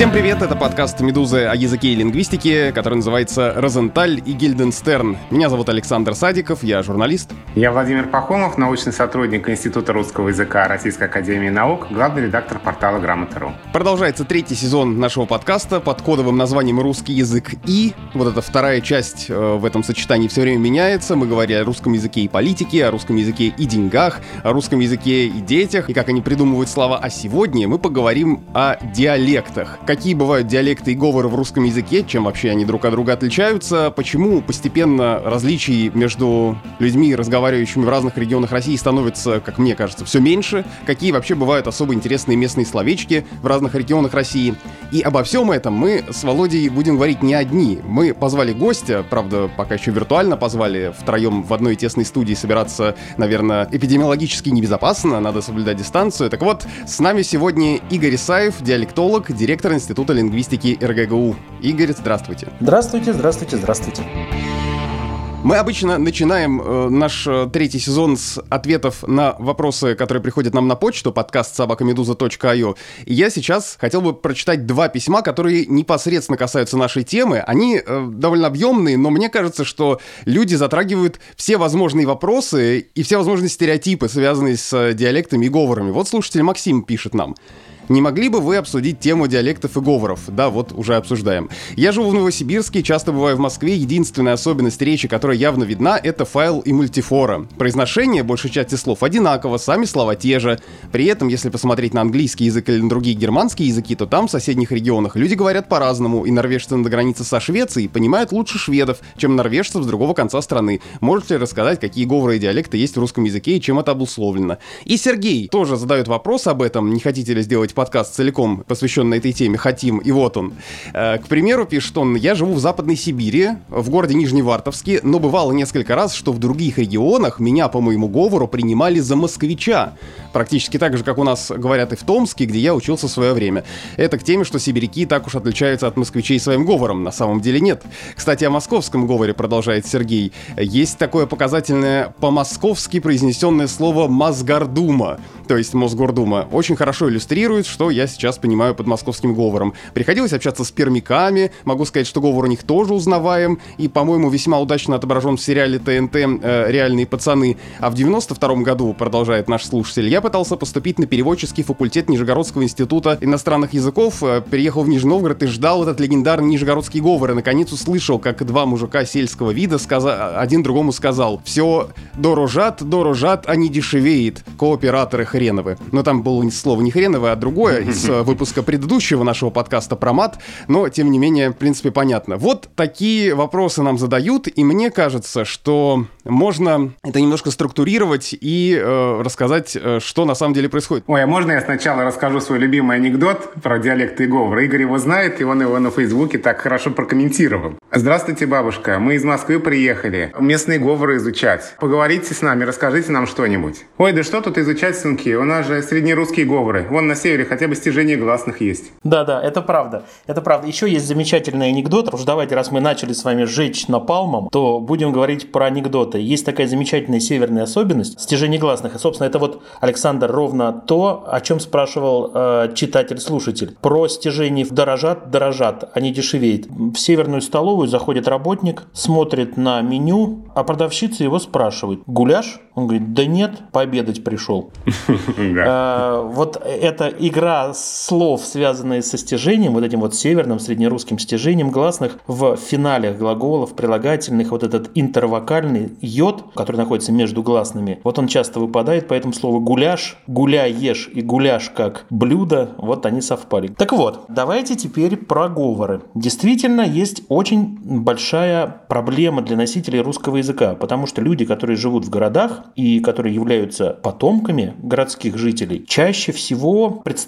Всем привет, это подкаст «Медузы» о языке и лингвистике, который называется «Розенталь и Гильденстерн». Меня зовут Александр Садиков, я журналист. Я Владимир Пахомов, научный сотрудник Института русского языка Российской Академии Наук, главный редактор портала «Грамота.ру». Продолжается третий сезон нашего подкаста под кодовым названием «Русский язык и». Вот эта вторая часть э, в этом сочетании все время меняется. Мы говорим о русском языке и политике, о русском языке и деньгах, о русском языке и детях, и как они придумывают слова. А сегодня мы поговорим о диалектах какие бывают диалекты и говоры в русском языке, чем вообще они друг от друга отличаются, почему постепенно различий между людьми, разговаривающими в разных регионах России, становится, как мне кажется, все меньше, какие вообще бывают особо интересные местные словечки в разных регионах России. И обо всем этом мы с Володей будем говорить не одни. Мы позвали гостя, правда, пока еще виртуально позвали, втроем в одной тесной студии собираться, наверное, эпидемиологически небезопасно, надо соблюдать дистанцию. Так вот, с нами сегодня Игорь Исаев, диалектолог, директор Института лингвистики РГГУ. Игорь, здравствуйте. Здравствуйте, здравствуйте, здравствуйте. Мы обычно начинаем э, наш э, третий сезон с ответов на вопросы, которые приходят нам на почту, подкаст собакамедуза.io. И я сейчас хотел бы прочитать два письма, которые непосредственно касаются нашей темы. Они э, довольно объемные, но мне кажется, что люди затрагивают все возможные вопросы и все возможные стереотипы, связанные с диалектами и говорами. Вот слушатель Максим пишет нам. Не могли бы вы обсудить тему диалектов и говоров? Да, вот уже обсуждаем. Я живу в Новосибирске, часто бываю в Москве. Единственная особенность речи, которая явно видна, это файл и мультифора. Произношение большей части слов одинаково, сами слова те же. При этом, если посмотреть на английский язык или на другие германские языки, то там, в соседних регионах, люди говорят по-разному, и норвежцы на границе со Швецией понимают лучше шведов, чем норвежцев с другого конца страны. Можете рассказать, какие говоры и диалекты есть в русском языке и чем это обусловлено? И Сергей тоже задает вопрос об этом, не хотите ли сделать подкаст целиком, посвященный этой теме, хотим, и вот он. Э, к примеру, пишет он, я живу в Западной Сибири, в городе Нижневартовске, но бывало несколько раз, что в других регионах меня по моему говору принимали за москвича. Практически так же, как у нас говорят и в Томске, где я учился в свое время. Это к теме, что сибиряки так уж отличаются от москвичей своим говором. На самом деле нет. Кстати, о московском говоре продолжает Сергей. Есть такое показательное по-московски произнесенное слово «мазгардума», то есть Мосгордума. Очень хорошо иллюстрирует, что я сейчас понимаю под московским говором. Приходилось общаться с пермяками, могу сказать, что говор у них тоже узнаваем, и, по-моему, весьма удачно отображен в сериале ТНТ э, «Реальные пацаны». А в 92 году, продолжает наш слушатель, я пытался поступить на переводческий факультет Нижегородского института иностранных языков, э, приехал в Нижний Новгород и ждал этот легендарный нижегородский говор, и наконец услышал, как два мужика сельского вида сказа... один другому сказал «Все дорожат, дорожат, а не дешевеет, кооператоры хреновы». Но там было слово не хреновое, а другое из э, выпуска предыдущего нашего подкаста про мат, но тем не менее, в принципе, понятно. Вот такие вопросы нам задают, и мне кажется, что можно это немножко структурировать и э, рассказать, э, что на самом деле происходит. Ой, а можно я сначала расскажу свой любимый анекдот про диалекты и говор? Игорь его знает, и он его на Фейсбуке так хорошо прокомментировал. Здравствуйте, бабушка. Мы из Москвы приехали местные говоры изучать. Поговорите с нами, расскажите нам что-нибудь. Ой, да что тут изучать, сынки? У нас же среднерусские говоры. Вон на севере хотя бы стяжение гласных есть. Да-да, это правда. Это правда. Еще есть замечательный анекдот. Уж давайте, раз мы начали с вами жечь напалмом, то будем говорить про анекдоты. Есть такая замечательная северная особенность стяжение гласных. И, собственно, это вот, Александр, ровно то, о чем спрашивал э, читатель-слушатель. Про стяжение дорожат, дорожат, а не дешевеет. В северную столовую заходит работник, смотрит на меню, а продавщица его спрашивает, гуляш? Он говорит, да нет, пообедать пришел. Э, вот эта игра слов, связанные со стяжением, вот этим вот северным среднерусским стяжением гласных в финалях глаголов, прилагательных, вот этот интервокальный йод, который находится между гласными, вот он часто выпадает, поэтому слово гуляш, гуляешь и гуляш как блюдо, вот они совпали. Так вот, давайте теперь про говоры. Действительно, есть очень большая проблема для носителей русского языка, потому что люди, которые живут в городах и которые являются потомками городских жителей, чаще всего представляют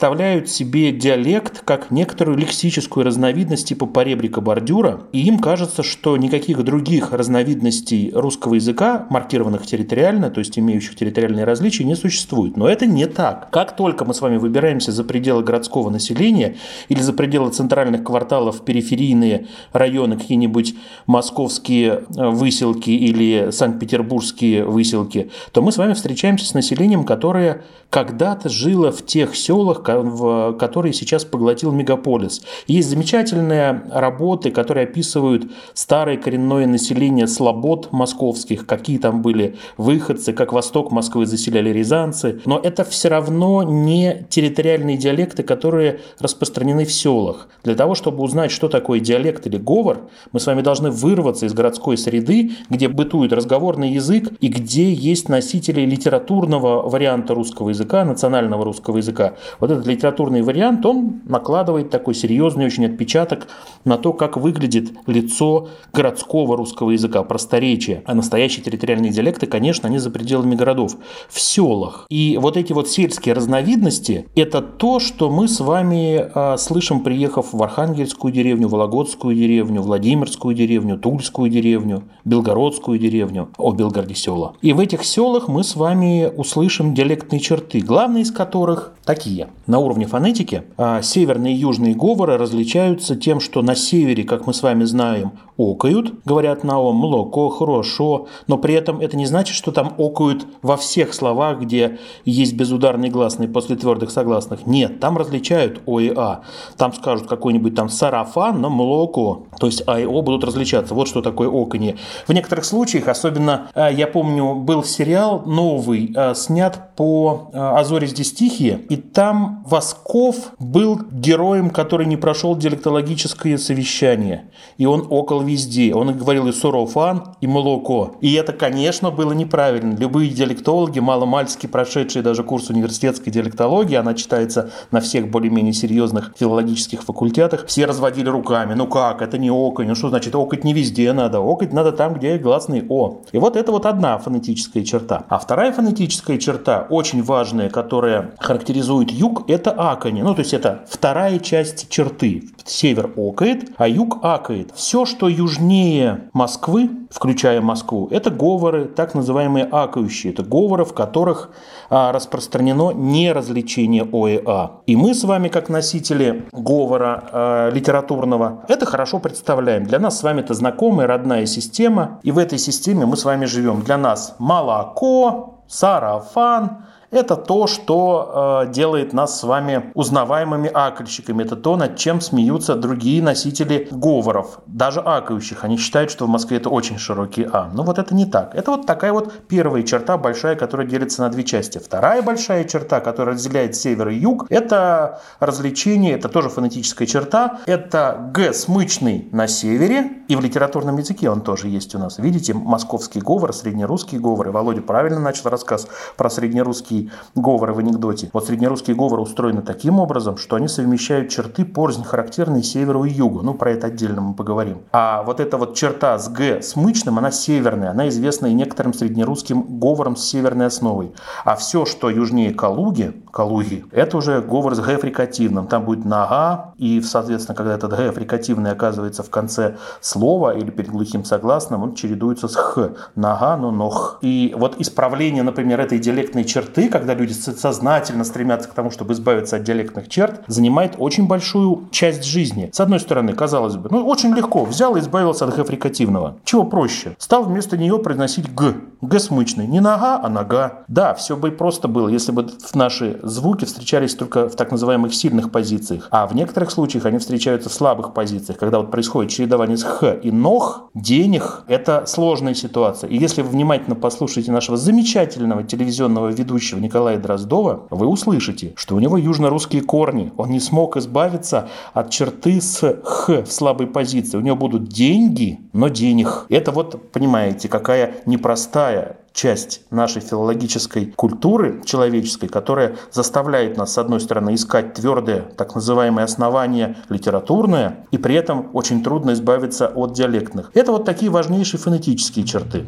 себе диалект как некоторую лексическую разновидность типа поребрика бордюра, и им кажется, что никаких других разновидностей русского языка, маркированных территориально, то есть имеющих территориальные различия, не существует. Но это не так. Как только мы с вами выбираемся за пределы городского населения или за пределы центральных кварталов, периферийные районы, какие-нибудь московские э, выселки или санкт-петербургские выселки, то мы с вами встречаемся с населением, которое когда-то жило в тех селах, селах, которые сейчас поглотил мегаполис. Есть замечательные работы, которые описывают старое коренное население слобод московских, какие там были выходцы, как восток Москвы заселяли рязанцы. Но это все равно не территориальные диалекты, которые распространены в селах. Для того, чтобы узнать, что такое диалект или говор, мы с вами должны вырваться из городской среды, где бытует разговорный язык и где есть носители литературного варианта русского языка, национального русского языка. Вот этот литературный вариант, он накладывает такой серьезный очень отпечаток на то, как выглядит лицо городского русского языка, просторечия. А настоящие территориальные диалекты, конечно, они за пределами городов, в селах. И вот эти вот сельские разновидности – это то, что мы с вами э, слышим, приехав в Архангельскую деревню, Вологодскую деревню, Владимирскую деревню, Тульскую деревню, Белгородскую деревню, о Белгороде села. И в этих селах мы с вами услышим диалектные черты, главные из которых такие. На уровне фонетики а, северные и южные говоры различаются тем, что на севере, как мы с вами знаем, окают, говорят на ом, молоко, хорошо, но при этом это не значит, что там окают во всех словах, где есть безударные гласные после твердых согласных. Нет, там различают О и А. Там скажут какой-нибудь там сарафан на молоко, то есть А и О будут различаться. Вот что такое оканье. В некоторых случаях, особенно, а, я помню, был сериал новый, а, снят по «А зори здесь тихие», и там Восков был героем, который не прошел диалектологическое совещание. И он около везде. Он говорил и сурофан, и молоко. И это, конечно, было неправильно. Любые диалектологи, маломальски прошедшие даже курс университетской диалектологии, она читается на всех более-менее серьезных филологических факультетах, все разводили руками. Ну как, это не оконь. Ну что значит, окать не везде надо. Окать надо там, где гласный О. И вот это вот одна фонетическая черта. А вторая фонетическая черта, очень важная, которая характеризует юг, это аканье. Ну, то есть это вторая часть черты. Север окает, а юг акает. Все, что южнее Москвы, включая Москву, это говоры, так называемые акающие. Это говоры, в которых а, распространено неразличение О и А. И мы с вами, как носители говора а, литературного, это хорошо представляем. Для нас с вами это знакомая родная система, и в этой системе мы с вами живем. Для нас молоко, сарафан, это то, что э, делает нас с вами узнаваемыми акальщиками. Это то, над чем смеются другие носители говоров, даже акающих. Они считают, что в Москве это очень широкий А. Но вот это не так. Это вот такая вот первая черта большая, которая делится на две части. Вторая большая черта, которая разделяет север и юг, это развлечение, это тоже фонетическая черта. Это Г смычный на севере, и в литературном языке он тоже есть у нас. Видите, московский говор, среднерусский говор. И Володя правильно начал рассказ про среднерусский говоры в анекдоте. Вот среднерусские говоры устроены таким образом, что они совмещают черты порознь характерные северу и югу. Ну, про это отдельно мы поговорим. А вот эта вот черта с «г» смычным, она северная. Она известна и некоторым среднерусским говором с северной основой. А все, что южнее Калуги, Калуги, это уже говор с «г» фрикативным. Там будет «нога», и, соответственно, когда этот «г» фрикативный оказывается в конце слова или перед глухим согласным, он чередуется с «х». «Нога», но «нох». И вот исправление, например, этой диалектной черты, когда люди сознательно стремятся к тому, чтобы избавиться от диалектных черт, занимает очень большую часть жизни. С одной стороны, казалось бы, ну очень легко, взял и избавился от г фрикативного. Чего проще? Стал вместо нее произносить г. Г смычный. Не нога, а нога. Да, все бы просто было, если бы наши звуки встречались только в так называемых сильных позициях. А в некоторых случаях они встречаются в слабых позициях, когда вот происходит чередование с х и ног, денег. Это сложная ситуация. И если вы внимательно послушаете нашего замечательного телевизионного ведущего Николая Дроздова, вы услышите, что у него южно-русские корни. Он не смог избавиться от черты с «х» в слабой позиции. У него будут деньги, но денег. Это вот, понимаете, какая непростая часть нашей филологической культуры человеческой, которая заставляет нас, с одной стороны, искать твердое, так называемое основание литературное, и при этом очень трудно избавиться от диалектных. Это вот такие важнейшие фонетические черты.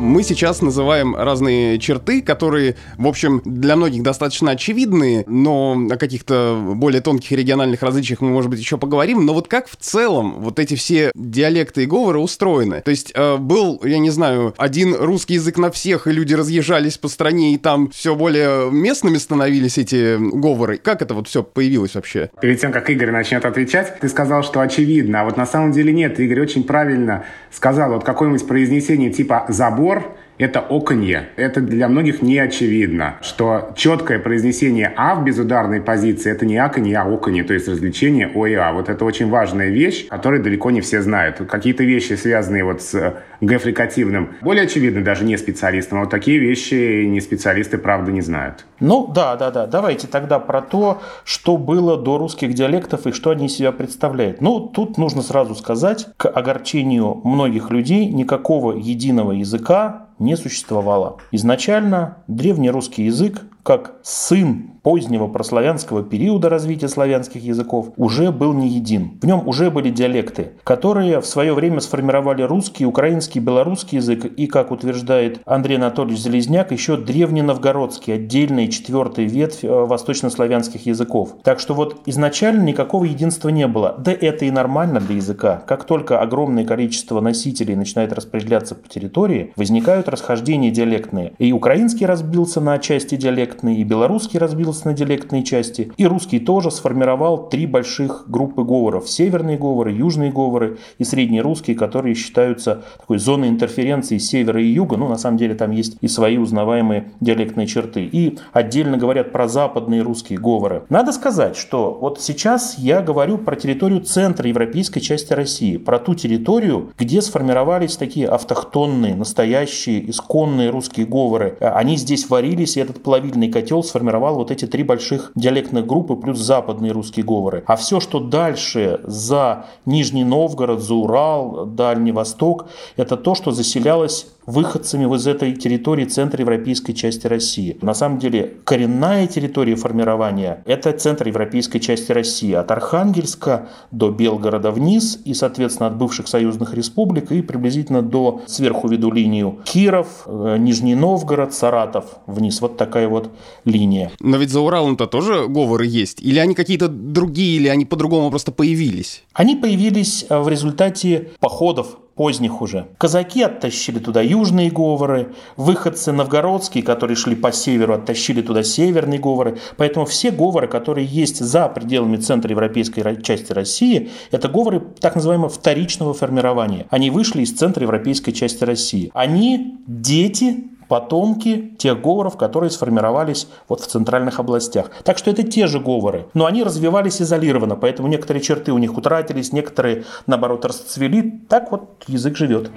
Мы сейчас называем разные черты, которые, в общем, для многих достаточно очевидны, но о каких-то более тонких региональных различиях мы, может быть, еще поговорим. Но вот как в целом вот эти все диалекты и говоры устроены? То есть э, был, я не знаю, один русский язык на всех, и люди разъезжались по стране, и там все более местными становились эти говоры. Как это вот все появилось вообще? Перед тем, как Игорь начнет отвечать, ты сказал, что очевидно, а вот на самом деле нет. Игорь очень правильно сказал, вот какое-нибудь произнесение типа «забор», это оконье. Это для многих не очевидно, что четкое произнесение «а» в безударной позиции – это не аконье, а оконье, то есть развлечение «о» и «а». Вот это очень важная вещь, которую далеко не все знают. Какие-то вещи, связанные вот с Г-фрикативным, более очевидны даже не специалистам, а вот такие вещи не специалисты, правда, не знают. Ну, да, да, да. Давайте тогда про то, что было до русских диалектов и что они из себя представляют. Ну, тут нужно сразу сказать, к огорчению многих людей никакого единого языка не существовало. Изначально древнерусский язык как сын позднего прославянского периода развития славянских языков уже был не един. В нем уже были диалекты, которые в свое время сформировали русский, украинский, белорусский язык и, как утверждает Андрей Анатольевич Залезняк, еще древненовгородский, отдельный четвертый ветвь э, восточнославянских языков. Так что вот изначально никакого единства не было. Да это и нормально для языка. Как только огромное количество носителей начинает распределяться по территории, возникают расхождения диалектные. И украинский разбился на части диалектные, диалектный, и белорусский разбился на диалектные части, и русский тоже сформировал три больших группы говоров. Северные говоры, южные говоры и среднерусские, которые считаются такой зоной интерференции севера и юга. Ну, на самом деле, там есть и свои узнаваемые диалектные черты. И отдельно говорят про западные русские говоры. Надо сказать, что вот сейчас я говорю про территорию центра европейской части России, про ту территорию, где сформировались такие автохтонные, настоящие, исконные русские говоры. Они здесь варились, и этот плавильный котел сформировал вот эти три больших диалектных группы плюс западные русские говоры. А все, что дальше за Нижний Новгород, за Урал, Дальний Восток, это то, что заселялось выходцами из этой территории центра европейской части России. На самом деле коренная территория формирования – это центр европейской части России. От Архангельска до Белгорода вниз и, соответственно, от бывших союзных республик и приблизительно до, сверху веду линию, Киров, э, Нижний Новгород, Саратов вниз. Вот такая вот линия. Но ведь за Уралом-то тоже говоры есть? Или они какие-то другие, или они по-другому просто появились? Они появились э, в результате походов поздних уже. Казаки оттащили туда южные говоры, выходцы новгородские, которые шли по северу, оттащили туда северные говоры. Поэтому все говоры, которые есть за пределами центра европейской части России, это говоры так называемого вторичного формирования. Они вышли из центра европейской части России. Они дети потомки тех говоров, которые сформировались вот в центральных областях. Так что это те же говоры, но они развивались изолированно, поэтому некоторые черты у них утратились, некоторые, наоборот, расцвели. Так вот язык живет.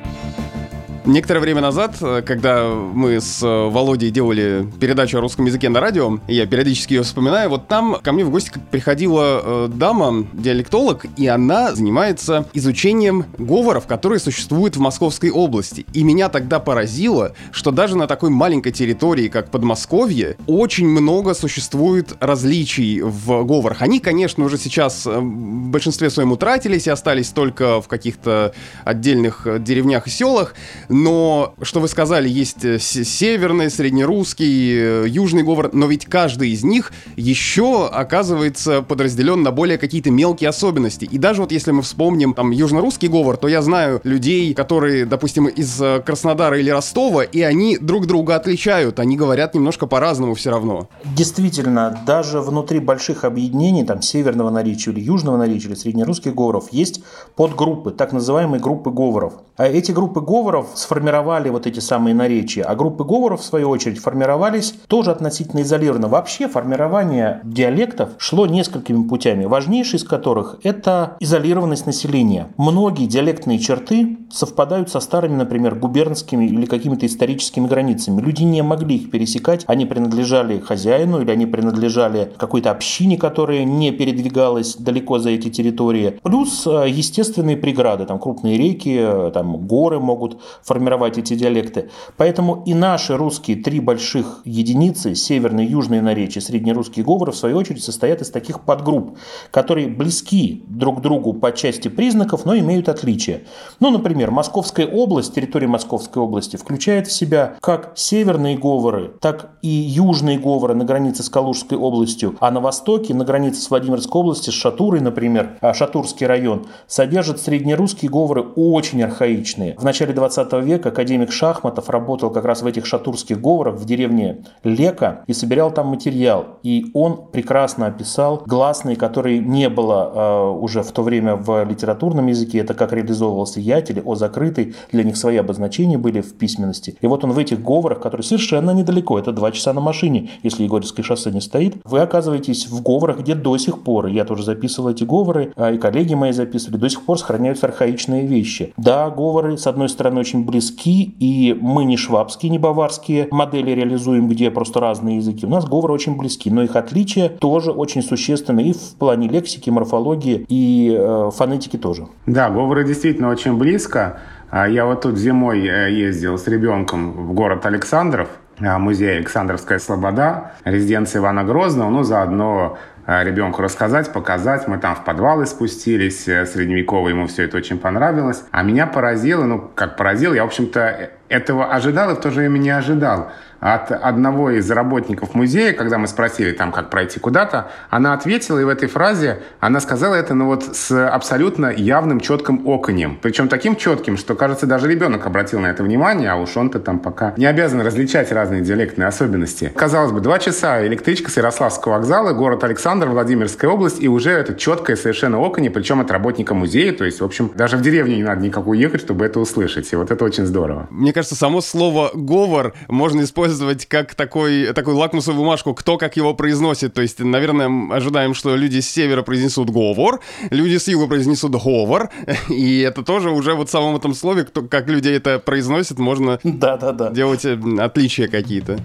Некоторое время назад, э, когда мы с э, Володей делали передачу о русском языке на радио, я периодически ее вспоминаю, вот там ко мне в гости приходила э, дама, диалектолог, и она занимается изучением говоров, которые существуют в Московской области. И меня тогда поразило, что даже на такой маленькой территории, как Подмосковье, очень много существует различий в говорах. Они, конечно, уже сейчас в большинстве своем утратились и остались только в каких-то отдельных деревнях и селах, но, что вы сказали, есть э, северный, среднерусский, э, южный говор, но ведь каждый из них еще оказывается подразделен на более какие-то мелкие особенности. И даже вот если мы вспомним там южнорусский говор, то я знаю людей, которые, допустим, из э, Краснодара или Ростова, и они друг друга отличают, они говорят немножко по-разному все равно. Действительно, даже внутри больших объединений, там, северного наречия или южного наречия, или среднерусских говоров, есть подгруппы, так называемые группы говоров. А эти группы говоров сформировали вот эти самые наречия, а группы говоров, в свою очередь, формировались тоже относительно изолированно. Вообще формирование диалектов шло несколькими путями, важнейший из которых – это изолированность населения. Многие диалектные черты совпадают со старыми, например, губернскими или какими-то историческими границами. Люди не могли их пересекать, они принадлежали хозяину или они принадлежали какой-то общине, которая не передвигалась далеко за эти территории. Плюс э, естественные преграды, там крупные реки, э, там горы могут формировать эти диалекты. Поэтому и наши русские три больших единицы, северные, южные наречия, среднерусские говоры, в свою очередь, состоят из таких подгрупп, которые близки друг другу по части признаков, но имеют отличия. Ну, например, Московская область, территория Московской области включает в себя как северные говоры, так и южные говоры на границе с Калужской областью, а на востоке, на границе с Владимирской областью, с Шатурой, например, а Шатурский район, содержит среднерусские говоры очень архаичные. В начале 20 века академик Шахматов работал как раз в этих шатурских говорах в деревне Лека и собирал там материал. И он прекрасно описал гласные, которые не было э, уже в то время в литературном языке. Это как реализовывался ятель, о закрытый. Для них свои обозначения были в письменности. И вот он в этих говорах, которые совершенно недалеко, это два часа на машине, если Егорьевское шоссе не стоит, вы оказываетесь в говорах, где до сих пор, я тоже записывал эти говоры, а и коллеги мои записывали, до сих пор сохраняются архаичные вещи. Да, говоры, с одной стороны, очень близки, и мы не швабские, не баварские модели реализуем, где просто разные языки. У нас говоры очень близки, но их отличия тоже очень существенны и в плане лексики, морфологии и э, фонетики тоже. Да, говоры действительно очень близко. А я вот тут зимой э, ездил с ребенком в город Александров, а, музей Александровская Слобода, резиденция Ивана Грозного, ну, заодно а, ребенку рассказать, показать. Мы там в подвалы спустились, э, средневеково ему все это очень понравилось. А меня поразило, ну, как поразило, я, в общем-то, э, этого ожидал и в то же время не ожидал от одного из работников музея, когда мы спросили там, как пройти куда-то, она ответила, и в этой фразе она сказала это, ну вот с абсолютно явным четким оконем. Причем таким четким, что, кажется, даже ребенок обратил на это внимание, а уж он-то там пока не обязан различать разные диалектные особенности. Казалось бы, два часа электричка с Ярославского вокзала, город Александр, Владимирская область, и уже это четкое совершенно оконе, причем от работника музея, то есть, в общем, даже в деревню не надо никак уехать, чтобы это услышать, и вот это очень здорово. Мне кажется, само слово «говор» можно использовать использовать как такой, такую лакмусовую бумажку, кто как его произносит. То есть, наверное, ожидаем, что люди с севера произнесут говор, люди с юга произнесут говор, и это тоже уже вот в самом этом слове, кто, как люди это произносят, можно да, да, да. делать э, отличия какие-то.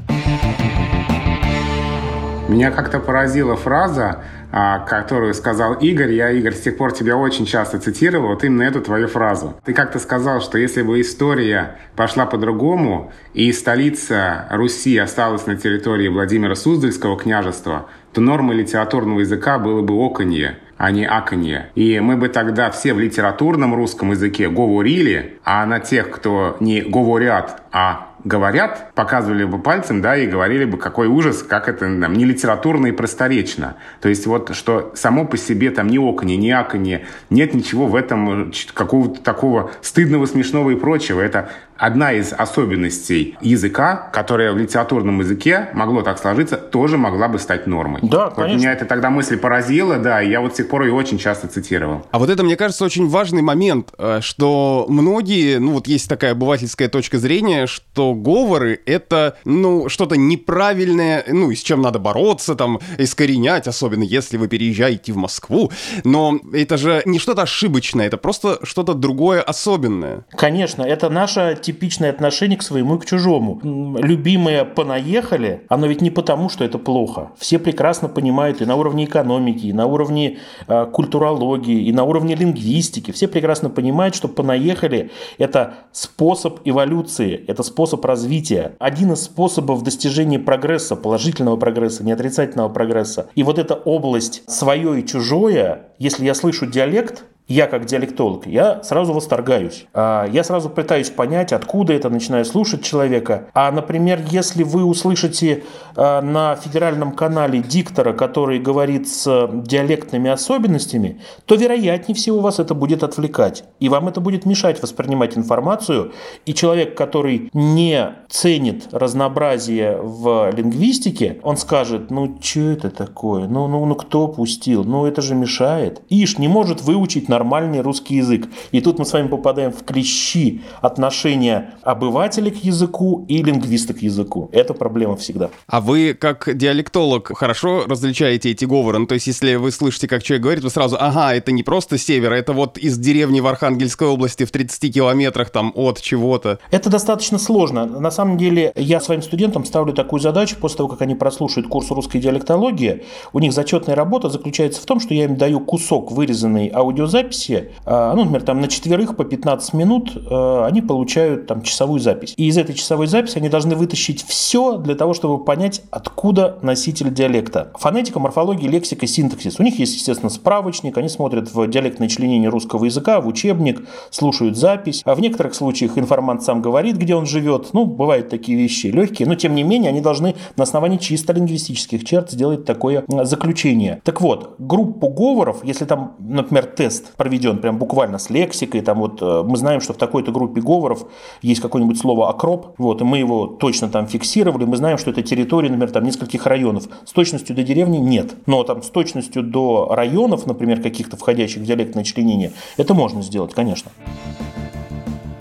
Меня как-то поразила фраза которую сказал Игорь. Я, Игорь, с тех пор тебя очень часто цитировал, вот именно эту твою фразу. Ты как-то сказал, что если бы история пошла по-другому, и столица Руси осталась на территории Владимира Суздальского княжества, то нормой литературного языка было бы оконье, а не аконье. И мы бы тогда все в литературном русском языке говорили, а на тех, кто не говорят, а говорят, показывали бы пальцем, да, и говорили бы, какой ужас, как это там, не литературно и просторечно. То есть вот, что само по себе там ни оконе, ни аконе, нет ничего в этом какого-то такого стыдного, смешного и прочего. Это одна из особенностей языка, которая в литературном языке могло так сложиться, тоже могла бы стать нормой. Да, вот конечно. Меня это тогда мысль поразила, да, и я вот с тех пор ее очень часто цитировал. А вот это, мне кажется, очень важный момент, э, что многие, ну вот есть такая обывательская точка зрения, что говоры — это, ну, что-то неправильное, ну, и с чем надо бороться, там, искоренять, особенно если вы переезжаете в Москву. Но это же не что-то ошибочное, это просто что-то другое особенное. Конечно, это наша типичное отношение к своему и к чужому. Любимое «понаехали», оно ведь не потому, что это плохо. Все прекрасно понимают и на уровне экономики, и на уровне э, культурологии, и на уровне лингвистики. Все прекрасно понимают, что «понаехали» — это способ эволюции, это способ развития. Один из способов достижения прогресса, положительного прогресса, не отрицательного прогресса. И вот эта область свое и чужое, если я слышу диалект, я как диалектолог, я сразу восторгаюсь. А, я сразу пытаюсь понять, откуда это, начинаю слушать человека. А, например, если вы услышите а, на федеральном канале диктора, который говорит с диалектными особенностями, то вероятнее всего вас это будет отвлекать. И вам это будет мешать воспринимать информацию. И человек, который не ценит разнообразие в лингвистике, он скажет, ну что это такое? Ну, ну, ну кто пустил? Ну это же мешает. Иш не может выучить на нормальный русский язык. И тут мы с вами попадаем в клещи отношения обывателей к языку и лингвиста к языку. Это проблема всегда. А вы, как диалектолог, хорошо различаете эти говоры? Ну, то есть, если вы слышите, как человек говорит, вы сразу, ага, это не просто север, это вот из деревни в Архангельской области в 30 километрах там от чего-то. Это достаточно сложно. На самом деле, я своим студентам ставлю такую задачу, после того, как они прослушают курс русской диалектологии, у них зачетная работа заключается в том, что я им даю кусок вырезанной аудиозаписи, записи, а, ну, например, там на четверых по 15 минут а, они получают там часовую запись. И из этой часовой записи они должны вытащить все для того, чтобы понять, откуда носитель диалекта. Фонетика, морфология, лексика, синтаксис. У них есть, естественно, справочник, они смотрят в диалектное членение русского языка, в учебник, слушают запись. А в некоторых случаях информант сам говорит, где он живет. Ну, бывают такие вещи легкие, но тем не менее они должны на основании чисто лингвистических черт сделать такое заключение. Так вот, группу говоров, если там, например, тест проведен прям буквально с лексикой, там вот э, мы знаем, что в такой-то группе говоров есть какое-нибудь слово «окроп», вот, и мы его точно там фиксировали, мы знаем, что это территория, например, там нескольких районов. С точностью до деревни нет, но там с точностью до районов, например, каких-то входящих в диалектное членение, это можно сделать, конечно.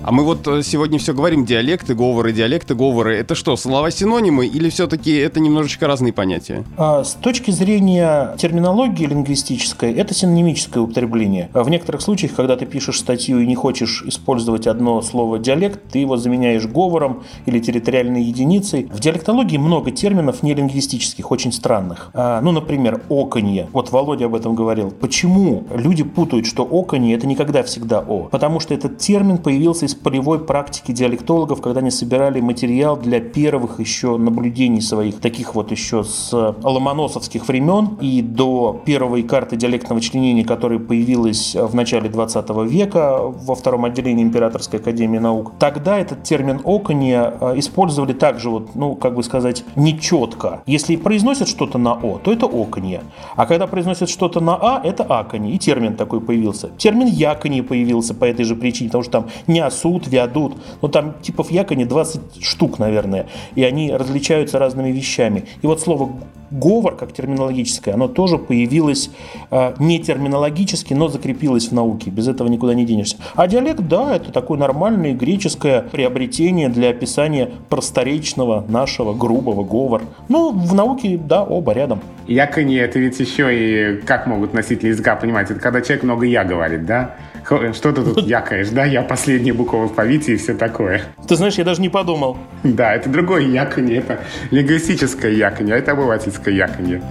А мы вот э, сегодня все говорим диалекты, говоры, диалекты, говоры. Это что, слова-синонимы или все-таки это немножечко разные понятия? А, с точки зрения терминологии лингвистической, это синонимическое употребление. А в некоторых случаях, когда ты пишешь статью и не хочешь использовать одно слово диалект, ты его заменяешь говором или территориальной единицей. В диалектологии много терминов не лингвистических, очень странных. А, ну, например, оконье. Вот Володя об этом говорил. Почему люди путают, что оконье это никогда всегда о? Потому что этот термин появился из полевой практики диалектологов, когда они собирали материал для первых еще наблюдений своих, таких вот еще с ломоносовских времен и до первой карты диалектного членения, которая появилась в начале 20 века во втором отделении Императорской академии наук. Тогда этот термин оконье э, использовали также вот, ну, как бы сказать, нечетко. Если произносят что-то на о, то это оконье. А когда произносят что-то на а, это аконье. И термин такой появился. Термин яконье появился по этой же причине, потому что там не особо суд, виадут. Ну, там типов якони 20 штук, наверное. И они различаются разными вещами. И вот слово говор, как терминологическое, оно тоже появилось э, не терминологически, но закрепилось в науке. Без этого никуда не денешься. А диалект, да, это такое нормальное греческое приобретение для описания просторечного нашего грубого говор. Ну, в науке, да, оба рядом. Якони это ведь еще и как могут носители языка понимать? Это когда человек много «я» говорит, да? Что ты тут якаешь, да? Я последняя буква в алфавите и все такое. Ты знаешь, я даже не подумал. Да, это другое яконье, это лингвистическое яконье, а это обывательское яконье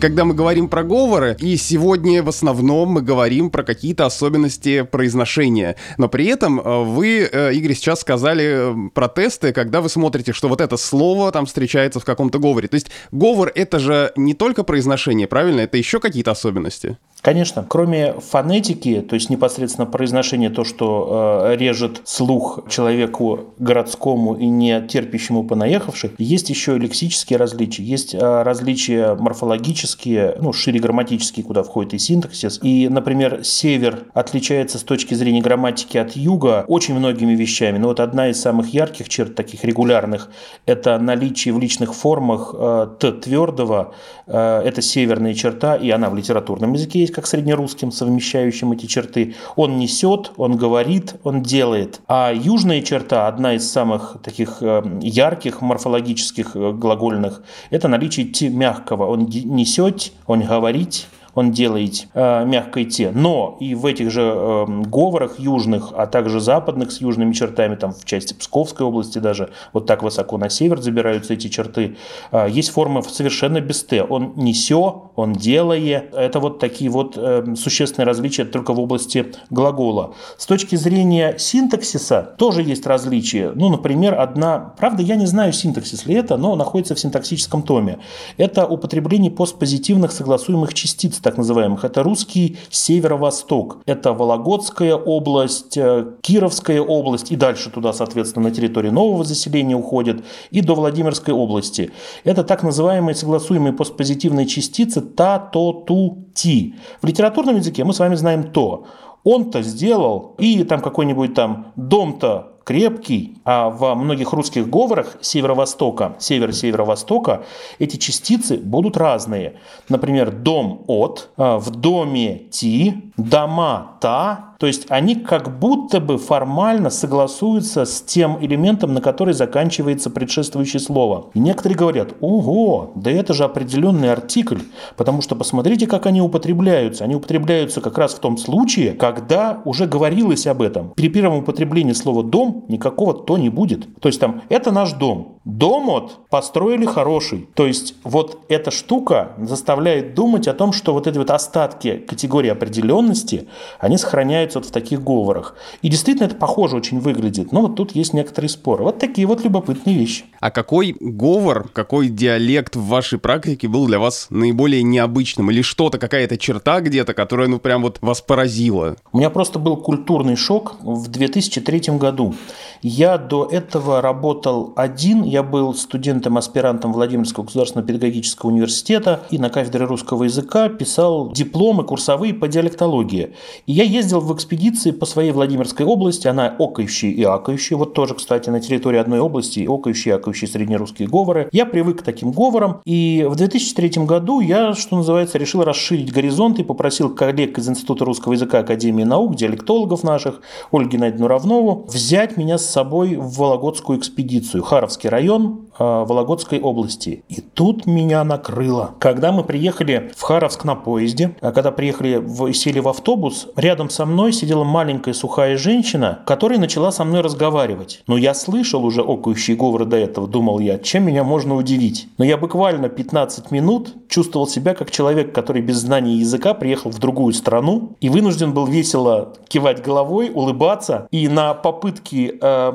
когда мы говорим про говоры, и сегодня в основном мы говорим про какие-то особенности произношения. Но при этом э, вы, э, Игорь, сейчас сказали про тесты, когда вы смотрите, что вот это слово там встречается в каком-то говоре. То есть говор — это же не только произношение, правильно? Это еще какие-то особенности? Конечно, кроме фонетики, то есть непосредственно произношения, то, что э, режет слух человеку городскому и не терпящему понаехавших, есть еще лексические различия, есть э, различия морфологические, ну, шире грамматические, куда входит и синтаксис. И, например, север отличается с точки зрения грамматики от юга очень многими вещами. Но вот одна из самых ярких черт, таких регулярных, это наличие в личных формах э, т твердого, э, это северная черта, и она в литературном языке есть как среднерусским, совмещающим эти черты. Он несет, он говорит, он делает. А южная черта, одна из самых таких э, ярких морфологических э, глагольных, это наличие мягкого. Он несет, он говорит, он делает э, мягкое те. Но и в этих же э, говорах южных, а также западных с южными чертами, там в части Псковской области даже, вот так высоко на север забираются эти черты, э, есть формы совершенно без «т». Он не сё, он делает. Это вот такие вот э, существенные различия только в области глагола. С точки зрения синтаксиса тоже есть различия. Ну, например, одна... Правда, я не знаю, синтаксис ли это, но находится в синтаксическом томе. Это употребление постпозитивных согласуемых частиц, так называемых. Это русский северо-восток. Это Вологодская область, э, Кировская область и дальше туда, соответственно, на территории нового заселения уходит и до Владимирской области. Это так называемые согласуемые постпозитивные частицы та, то, ту, ти. В литературном языке мы с вами знаем то. Он-то сделал, и там какой-нибудь там дом-то крепкий, а во многих русских говорах северо-востока, север-северо-востока эти частицы будут разные. Например, дом от, а, в доме ти, дома та, то есть они как будто бы формально согласуются с тем элементом, на который заканчивается предшествующее слово. И некоторые говорят, ого, да это же определенный артикль, потому что посмотрите, как они употребляются. Они употребляются как раз в том случае, когда уже говорилось об этом. При первом употреблении слова «дом» никакого «то» не будет. То есть там «это наш дом». Дом вот построили хороший. То есть вот эта штука заставляет думать о том, что вот эти вот остатки категории определенности, они сохраняются вот в таких говорах. И действительно это похоже очень выглядит. Но вот тут есть некоторые споры. Вот такие вот любопытные вещи. А какой говор, какой диалект в вашей практике был для вас наиболее необычным? Или что-то, какая-то черта где-то, которая ну прям вот вас поразила? У меня просто был культурный шок в 2003 году. Я до этого работал один, я я был студентом-аспирантом Владимирского государственного педагогического университета и на кафедре русского языка писал дипломы курсовые по диалектологии. И я ездил в экспедиции по своей Владимирской области, она окающая и акающая, вот тоже, кстати, на территории одной области окающие и акающие среднерусские говоры. Я привык к таким говорам, и в 2003 году я, что называется, решил расширить горизонт и попросил коллег из Института русского языка Академии наук, диалектологов наших, Ольги Найдну Равнову, взять меня с собой в Вологодскую экспедицию. Харовский район, Э, Вологодской области. И тут меня накрыло. Когда мы приехали в Харовск на поезде, а когда приехали в, сели в автобус, рядом со мной сидела маленькая сухая женщина, которая начала со мной разговаривать. Но я слышал уже окающие говоры до этого, думал я, чем меня можно удивить. Но я буквально 15 минут чувствовал себя как человек, который без знания языка приехал в другую страну и вынужден был весело кивать головой, улыбаться и на попытки э,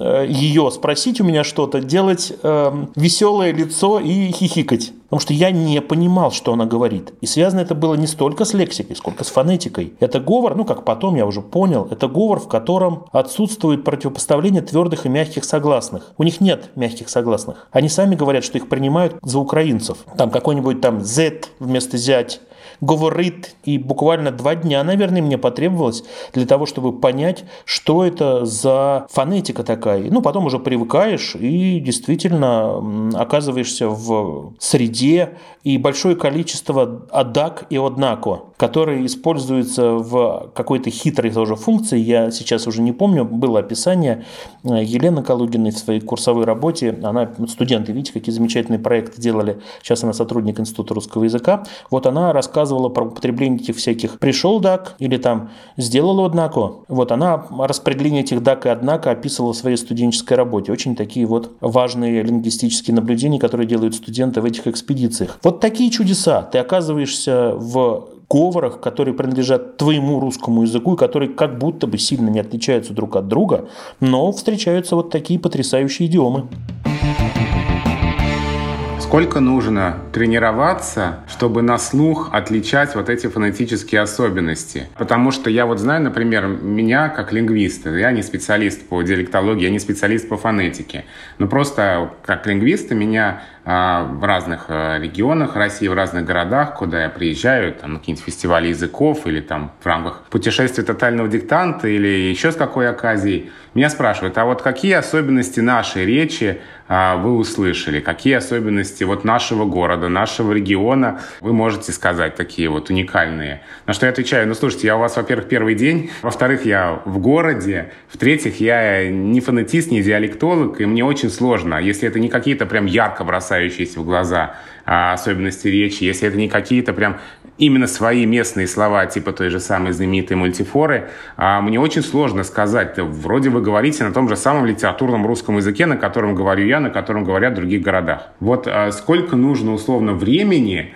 э, ее спросить у меня что-то делать э, веселое лицо и хихикать. Потому что я не понимал, что она говорит. И связано это было не столько с лексикой, сколько с фонетикой. Это говор, ну как потом я уже понял, это говор, в котором отсутствует противопоставление твердых и мягких согласных. У них нет мягких согласных. Они сами говорят, что их принимают за украинцев. Там какой-нибудь там Z вместо зять говорит, и буквально два дня, наверное, мне потребовалось для того, чтобы понять, что это за фонетика такая. Ну, потом уже привыкаешь и действительно оказываешься в среде и большое количество адак и однако, которые используются в какой-то хитрой тоже функции. Я сейчас уже не помню, было описание э, Елены Калугиной в своей курсовой работе. Она студенты, видите, какие замечательные проекты делали. Сейчас она сотрудник Института русского языка. Вот она рассказывала рассказывала про употребление этих всяких «пришел дак» или там «сделал однако». Вот она распределение этих дак и однако описывала в своей студенческой работе. Очень такие вот важные лингвистические наблюдения, которые делают студенты в этих экспедициях. Вот такие чудеса. Ты оказываешься в говорах, которые принадлежат твоему русскому языку и которые как будто бы сильно не отличаются друг от друга, но встречаются вот такие потрясающие идиомы. Сколько нужно тренироваться, чтобы на слух отличать вот эти фонетические особенности? Потому что я вот знаю, например, меня как лингвиста, я не специалист по диалектологии, я не специалист по фонетике, но просто как лингвиста меня в разных а, регионах России, в разных городах, куда я приезжаю, там, на какие-нибудь фестивали языков или там в рамках путешествия тотального диктанта или еще с какой оказией, меня спрашивают, а вот какие особенности нашей речи а, вы услышали? Какие особенности вот нашего города, нашего региона вы можете сказать такие вот уникальные? На что я отвечаю, ну слушайте, я у вас, во-первых, первый день, во-вторых, я в городе, в-третьих, я не фонетист, не диалектолог, и мне очень сложно, если это не какие-то прям ярко бросающиеся в глаза а, особенности речи, если это не какие-то прям именно свои местные слова, типа той же самой знаменитой мультифоры, а, мне очень сложно сказать. Вроде вы говорите на том же самом литературном русском языке, на котором говорю я, на котором говорят в других городах. Вот а, сколько нужно условно времени,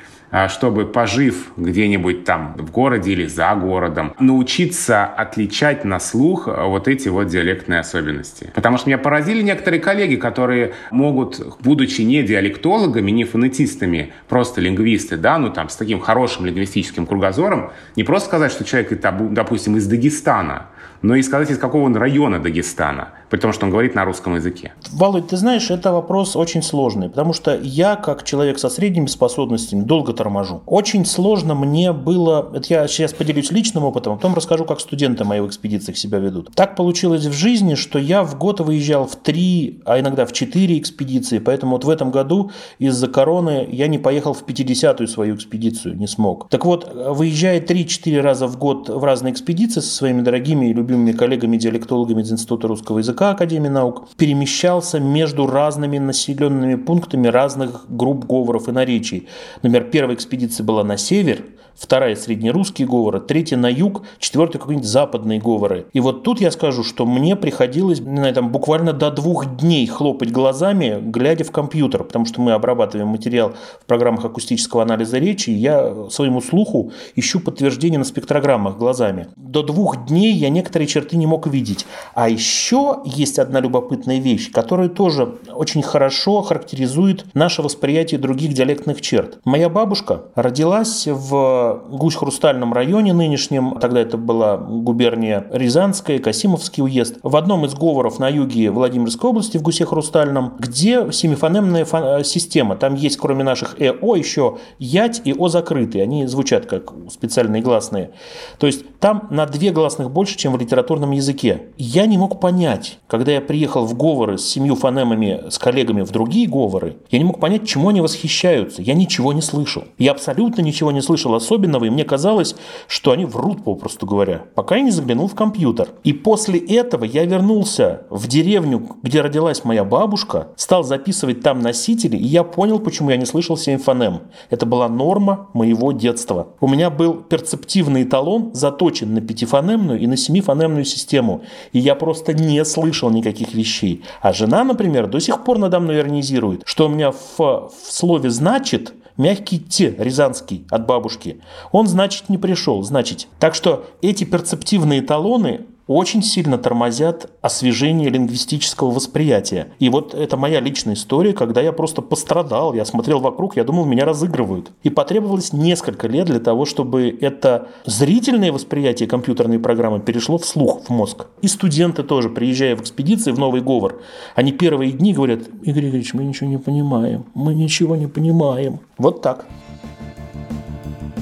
чтобы, пожив где-нибудь там в городе или за городом, научиться отличать на слух а, вот эти вот диалектные особенности. Потому что меня поразили некоторые коллеги, которые могут, будучи не диалектологами, не фонетистами, просто лингвисты, да, ну там с таким хорошим лингвистическим кругозором, не просто сказать, что человек, допустим, из Дагестана, но и сказать, из какого он района Дагестана, при том, что он говорит на русском языке. Володь, ты знаешь, это вопрос очень сложный, потому что я, как человек со средними способностями, долго торможу. Очень сложно мне было, это я сейчас поделюсь личным опытом, а потом расскажу, как студенты мои в себя ведут. Так получилось в жизни, что я в год выезжал в три, а иногда в четыре экспедиции, поэтому вот в этом году из-за короны я не поехал в 50-ю свою экспедицию, не смог. Так вот, выезжая 3-4 раза в год в разные экспедиции со своими дорогими и любимыми любимыми коллегами-диалектологами из Института русского языка Академии наук, перемещался между разными населенными пунктами разных групп говоров и наречий. Например, первая экспедиция была на север, вторая среднерусские говоры, третья на юг, четвертая какие-нибудь западные говоры. И вот тут я скажу, что мне приходилось на этом буквально до двух дней хлопать глазами, глядя в компьютер, потому что мы обрабатываем материал в программах акустического анализа речи, и я своему слуху ищу подтверждение на спектрограммах глазами. До двух дней я некоторые черты не мог видеть. А еще есть одна любопытная вещь, которая тоже очень хорошо характеризует наше восприятие других диалектных черт. Моя бабушка родилась в Гусь-Хрустальном районе нынешнем, тогда это была губерния Рязанская, Касимовский уезд, в одном из говоров на юге Владимирской области, в Гусе-Хрустальном, где семифонемная система. Там есть, кроме наших «э», «о», еще «ять» и «о» закрытые. Они звучат как специальные гласные. То есть там на две гласных больше, чем в литературном языке. Я не мог понять, когда я приехал в говоры с семью фонемами, с коллегами в другие говоры, я не мог понять, чему они восхищаются. Я ничего не слышал. Я абсолютно ничего не слышал особенного, и мне казалось, что они врут, попросту говоря, пока я не заглянул в компьютер. И после этого я вернулся в деревню, где родилась моя бабушка, стал записывать там носители, и я понял, почему я не слышал семь фонем. Это была норма моего детства. У меня был перцептивный эталон, заточен на пятифонемную и на семифонемную систему, и я просто не слышал никаких вещей. А жена, например, до сих пор надо мной иронизирует, что у меня в, в слове «значит» мягкий «т» рязанский от бабушки. Он, значит, не пришел, значит. Так что эти перцептивные талоны очень сильно тормозят освежение лингвистического восприятия. И вот это моя личная история, когда я просто пострадал, я смотрел вокруг, я думал, меня разыгрывают. И потребовалось несколько лет для того, чтобы это зрительное восприятие компьютерной программы перешло в слух, в мозг. И студенты тоже, приезжая в экспедиции в Новый Говор, они первые дни говорят, Игорь Игоревич, мы ничего не понимаем, мы ничего не понимаем. Вот так.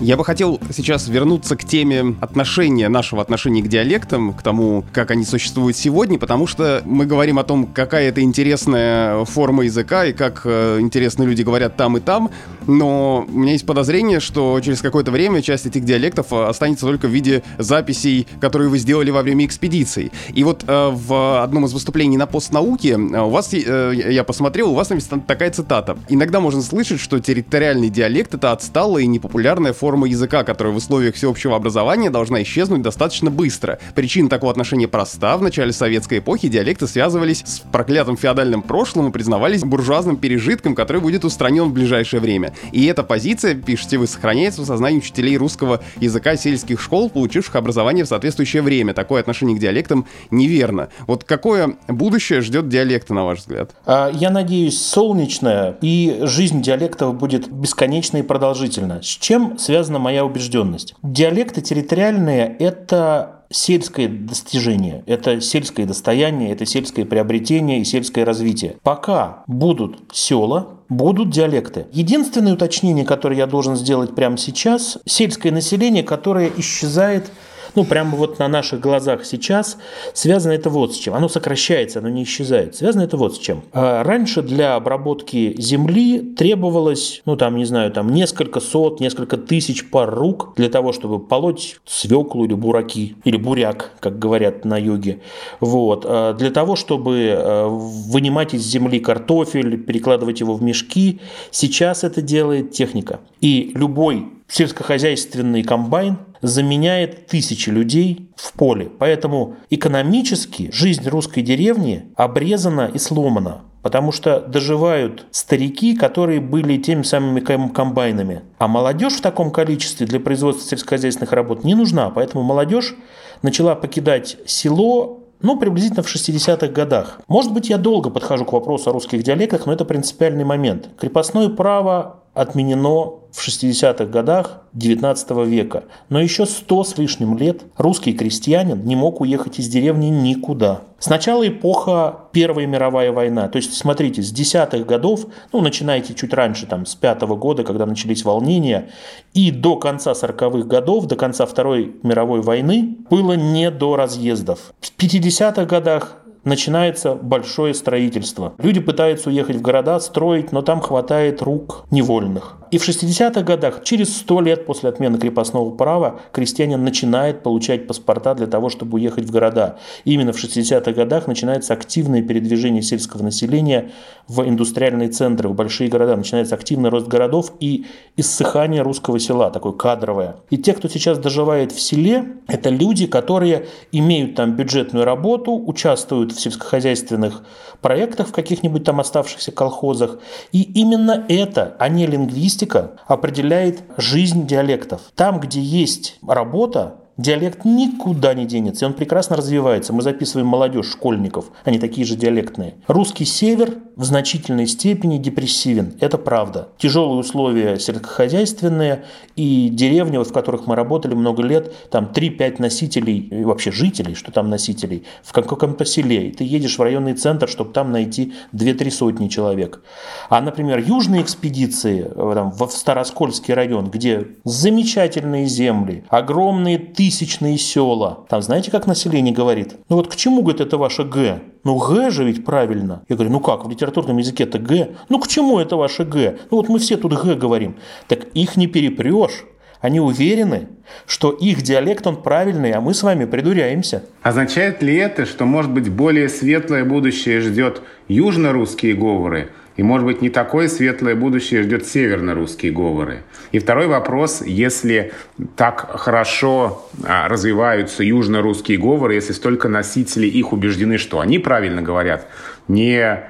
Я бы хотел сейчас вернуться к теме отношения, нашего отношения к диалектам, к тому, как они существуют сегодня, потому что мы говорим о том, какая это интересная форма языка и как э, интересно люди говорят там и там, но у меня есть подозрение, что через какое-то время часть этих диалектов э, останется только в виде записей, которые вы сделали во время экспедиций. И вот э, в одном из выступлений на постнауке э, у вас, э, я посмотрел, у вас там такая цитата. Иногда можно слышать, что территориальный диалект — это отсталая и непопулярная форма форма языка, которая в условиях всеобщего образования должна исчезнуть достаточно быстро. Причина такого отношения проста. В начале советской эпохи диалекты связывались с проклятым феодальным прошлым и признавались буржуазным пережитком, который будет устранен в ближайшее время. И эта позиция, пишете вы, сохраняется в сознании учителей русского языка сельских школ, получивших образование в соответствующее время. Такое отношение к диалектам неверно. Вот какое будущее ждет диалекта, на ваш взгляд? А, я надеюсь, солнечное, и жизнь диалектов будет бесконечной и продолжительна. С чем связано связана моя убежденность. Диалекты территориальные – это сельское достижение, это сельское достояние, это сельское приобретение и сельское развитие. Пока будут села, будут диалекты. Единственное уточнение, которое я должен сделать прямо сейчас, сельское население, которое исчезает ну, прямо вот на наших глазах сейчас, связано это вот с чем. Оно сокращается, оно не исчезает. Связано это вот с чем. А раньше для обработки земли требовалось, ну, там, не знаю, там несколько сот, несколько тысяч пар рук для того, чтобы полоть свеклу или бураки, или буряк, как говорят на юге. Вот. А для того, чтобы а, вынимать из земли картофель, перекладывать его в мешки, сейчас это делает техника. И любой сельскохозяйственный комбайн заменяет тысячи людей в поле. Поэтому экономически жизнь русской деревни обрезана и сломана. Потому что доживают старики, которые были теми самыми комбайнами. А молодежь в таком количестве для производства сельскохозяйственных работ не нужна. Поэтому молодежь начала покидать село ну, приблизительно в 60-х годах. Может быть, я долго подхожу к вопросу о русских диалектах, но это принципиальный момент. Крепостное право отменено в 60-х годах 19 века. Но еще сто с лишним лет русский крестьянин не мог уехать из деревни никуда. Сначала эпоха Первая мировая война. То есть, смотрите, с десятых годов, ну, начинайте чуть раньше, там, с пятого года, когда начались волнения, и до конца 40-х годов, до конца Второй мировой войны, было не до разъездов. В 50-х годах начинается большое строительство. Люди пытаются уехать в города, строить, но там хватает рук невольных. И в 60-х годах, через 100 лет после отмены крепостного права, крестьянин начинает получать паспорта для того, чтобы уехать в города. И именно в 60-х годах начинается активное передвижение сельского населения в индустриальные центры, в большие города. Начинается активный рост городов и иссыхание русского села, такое кадровое. И те, кто сейчас доживает в селе, это люди, которые имеют там бюджетную работу, участвуют в сельскохозяйственных проектах в каких-нибудь там оставшихся колхозах. И именно это, а не лингвистика, определяет жизнь диалектов. Там, где есть работа, диалект никуда не денется, и он прекрасно развивается. Мы записываем молодежь, школьников, они такие же диалектные. Русский север в значительной степени депрессивен, это правда. Тяжелые условия сельскохозяйственные и деревни, в которых мы работали много лет, там 3-5 носителей, и вообще жителей, что там носителей, в каком-то селе, и ты едешь в районный центр, чтобы там найти 2-3 сотни человек. А, например, южные экспедиции э, там, в Староскольский район, где замечательные земли, огромные тысячные села. Там знаете, как население говорит? Ну вот к чему, говорит, это ваше Г? Ну Г же ведь правильно. Я говорю, ну как, в литературном языке это Г? Ну к чему это ваше Г? Ну вот мы все тут Г говорим. Так их не перепрешь. Они уверены, что их диалект, он правильный, а мы с вами придуряемся. Означает ли это, что, может быть, более светлое будущее ждет южно-русские говоры, и, может быть, не такое светлое будущее ждет северно-русские говоры. И второй вопрос, если так хорошо а, развиваются южно-русские говоры, если столько носителей их убеждены, что они правильно говорят, не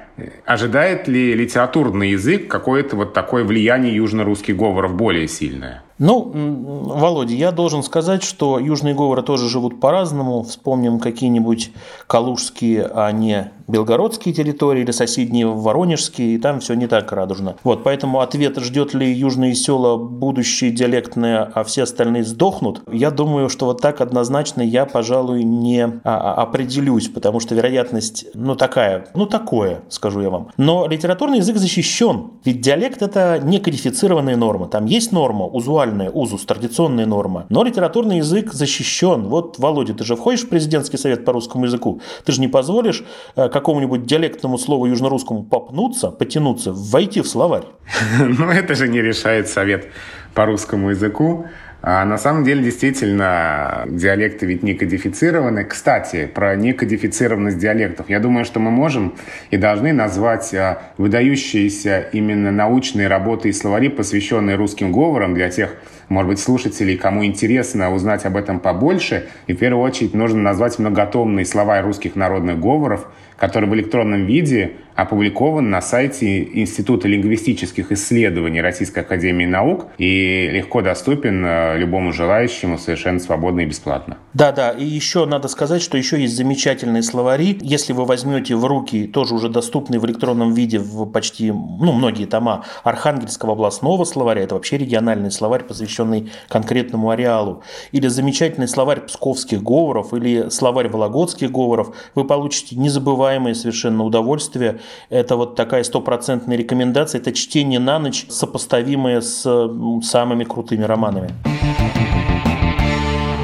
ожидает ли литературный язык какое-то вот такое влияние южно-русских говоров более сильное? Ну, Володя, я должен сказать, что южные говоры тоже живут по-разному. Вспомним какие-нибудь калужские, а не белгородские территории или соседние воронежские, и там все не так радужно. Вот, поэтому ответ, ждет ли южные села будущее диалектное, а все остальные сдохнут, я думаю, что вот так однозначно я, пожалуй, не а, а, определюсь, потому что вероятность, ну, такая, ну, такое, скажу я вам. Но литературный язык защищен, ведь диалект – это не кодифицированная норма. Там есть норма, узуальная узус, традиционная норма. Но литературный язык защищен. Вот, Володя, ты же входишь в президентский совет по русскому языку. Ты же не позволишь э, какому-нибудь диалектному слову южнорусскому попнуться, потянуться, войти в словарь. Ну, это же не решает совет по русскому языку. А на самом деле, действительно, диалекты ведь не кодифицированы. Кстати, про некодифицированность диалектов. Я думаю, что мы можем и должны назвать а, выдающиеся именно научные работы и словари, посвященные русским говорам для тех, может быть, слушателей, кому интересно узнать об этом побольше. И в первую очередь нужно назвать многотомные слова русских народных говоров, который в электронном виде опубликован на сайте Института лингвистических исследований Российской Академии Наук и легко доступен э, любому желающему совершенно свободно и бесплатно. Да, да, и еще надо сказать, что еще есть замечательные словари. Если вы возьмете в руки тоже уже доступные в электронном виде в почти, ну, многие тома Архангельского областного словаря, это вообще региональный словарь, посвященный конкретному ареалу, или замечательный словарь псковских говоров, или словарь вологодских говоров, вы получите незабываемое совершенно удовольствие это вот такая стопроцентная рекомендация. Это чтение на ночь, сопоставимое с самыми крутыми романами.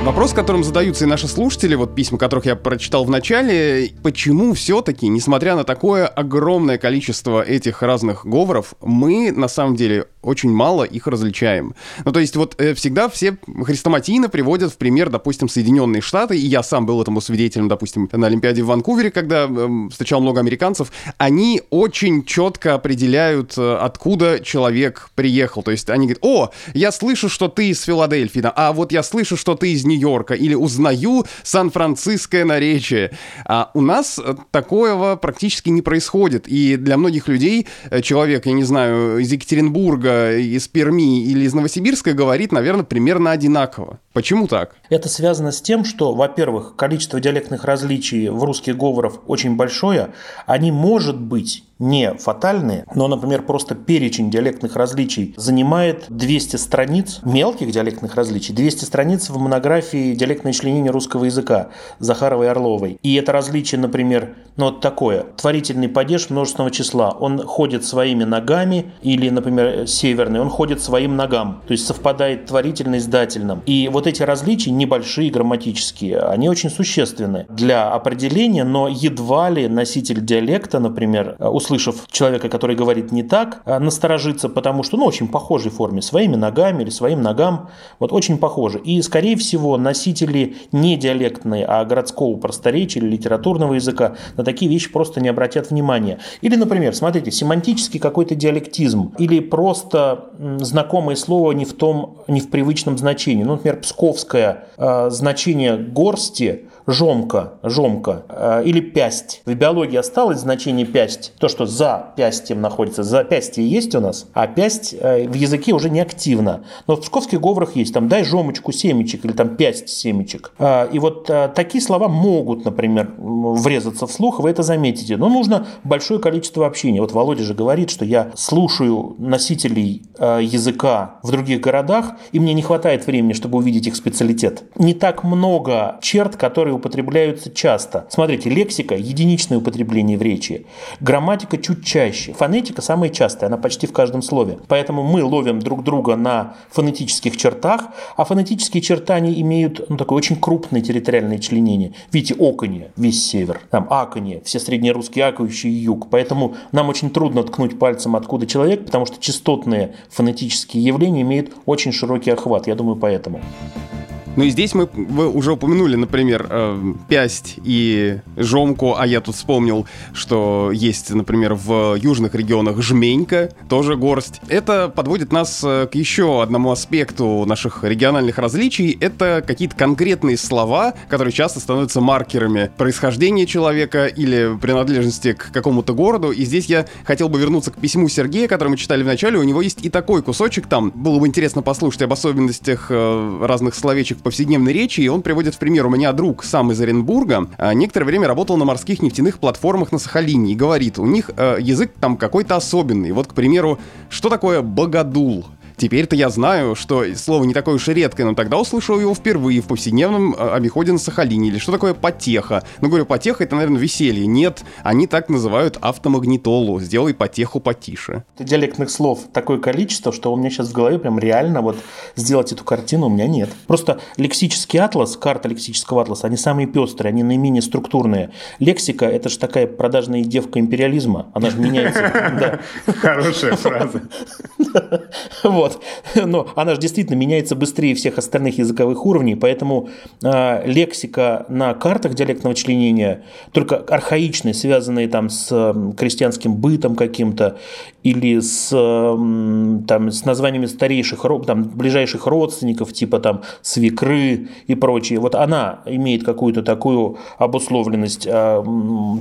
Вопрос, которым задаются и наши слушатели, вот письма, которых я прочитал в начале, почему все-таки, несмотря на такое огромное количество этих разных говоров, мы на самом деле очень мало их различаем. Ну, то есть вот э, всегда все хрестоматийно приводят в пример, допустим, Соединенные Штаты, и я сам был этому свидетелем, допустим, на Олимпиаде в Ванкувере, когда э, встречал много американцев, они очень четко определяют, э, откуда человек приехал. То есть они говорят, о, я слышу, что ты из Филадельфии, а вот я слышу, что ты из нью Нью-Йорка или узнаю сан-франциское наречие. А у нас такого практически не происходит. И для многих людей человек, я не знаю, из Екатеринбурга, из Перми или из Новосибирска говорит, наверное, примерно одинаково. Почему так? Это связано с тем, что, во-первых, количество диалектных различий в русских говоров очень большое. Они, может быть, не фатальные, но, например, просто перечень диалектных различий занимает 200 страниц, мелких диалектных различий, 200 страниц в монографии «Диалектное членение русского языка» Захаровой Орловой. И это различие, например, ну вот такое. Творительный падеж множественного числа. Он ходит своими ногами, или, например, северный, он ходит своим ногам. То есть совпадает творительный с дательным. И вот эти различия небольшие грамматические, они очень существенны для определения, но едва ли носитель диалекта, например, услышав человека, который говорит не так, а, насторожиться, потому что, ну, очень похожей форме, своими ногами или своим ногам, вот очень похоже. И, скорее всего, носители не диалектные, а городского просторечия или литературного языка на такие вещи просто не обратят внимания. Или, например, смотрите, семантический какой-то диалектизм или просто знакомое слово не в том, не в привычном значении. Ну, например, псковское э, значение горсти жомка, жомка э, или пясть. В биологии осталось значение пясть, то, что за пястьем находится. За пястье есть у нас, а пясть э, в языке уже не активна. Но в псковских говорах есть, там, дай жомочку семечек или там пясть семечек. Э, и вот такие слова могут, например, врезаться в слух, вы это заметите. Но нужно большое количество общения. Вот Володя же говорит, что я слушаю носителей языка в других городах, и мне не хватает времени, чтобы увидеть их специалитет. Не так много черт, которые употребляются часто. Смотрите, лексика – единичное употребление в речи. Грамматика чуть чаще. Фонетика самая частая, она почти в каждом слове. Поэтому мы ловим друг друга на фонетических чертах, а фонетические черты они имеют ну, такое очень крупное территориальное членение. Видите, оконье, весь север, там аконье, все среднерусские акающие юг. Поэтому нам очень трудно ткнуть пальцем, откуда человек, потому что частотные фонетические явления имеют очень широкий охват. Я думаю, поэтому. Ну и здесь мы вы уже упомянули, например, э, пясть и жомку, а я тут вспомнил, что есть, например, в южных регионах жменька, тоже горсть. Это подводит нас э, к еще одному аспекту наших региональных различий. Это какие-то конкретные слова, которые часто становятся маркерами происхождения человека или принадлежности к какому-то городу. И здесь я хотел бы вернуться к письму Сергея, которое мы читали в начале. У него есть и такой кусочек там. Было бы интересно послушать об особенностях э, разных словечек повседневной речи, и он приводит в пример. У меня друг сам из Оренбурга а, некоторое время работал на морских нефтяных платформах на Сахалине и говорит, у них э, язык там какой-то особенный. Вот, к примеру, что такое богодул? Теперь-то я знаю, что слово не такое уж и редкое, но тогда услышал его впервые в повседневном э, обиходе на Сахалине. Или что такое потеха? Ну, говорю, потеха это, наверное, веселье. Нет, они так называют автомагнитолу. Сделай потеху потише. Это диалектных слов такое количество, что у меня сейчас в голове прям реально вот сделать эту картину у меня нет. Просто лексический атлас, карта лексического атласа, они самые пестрые, они наименее структурные. Лексика – это же такая продажная девка империализма. Она же меняется. Хорошая фраза. Вот. Вот. Но она же действительно меняется быстрее всех остальных языковых уровней, поэтому э, лексика на картах диалектного членения, только архаичная, связанная там с крестьянским бытом каким-то или с, там, с названиями старейших, там, ближайших родственников, типа там свекры и прочее, вот она имеет какую-то такую обусловленность э,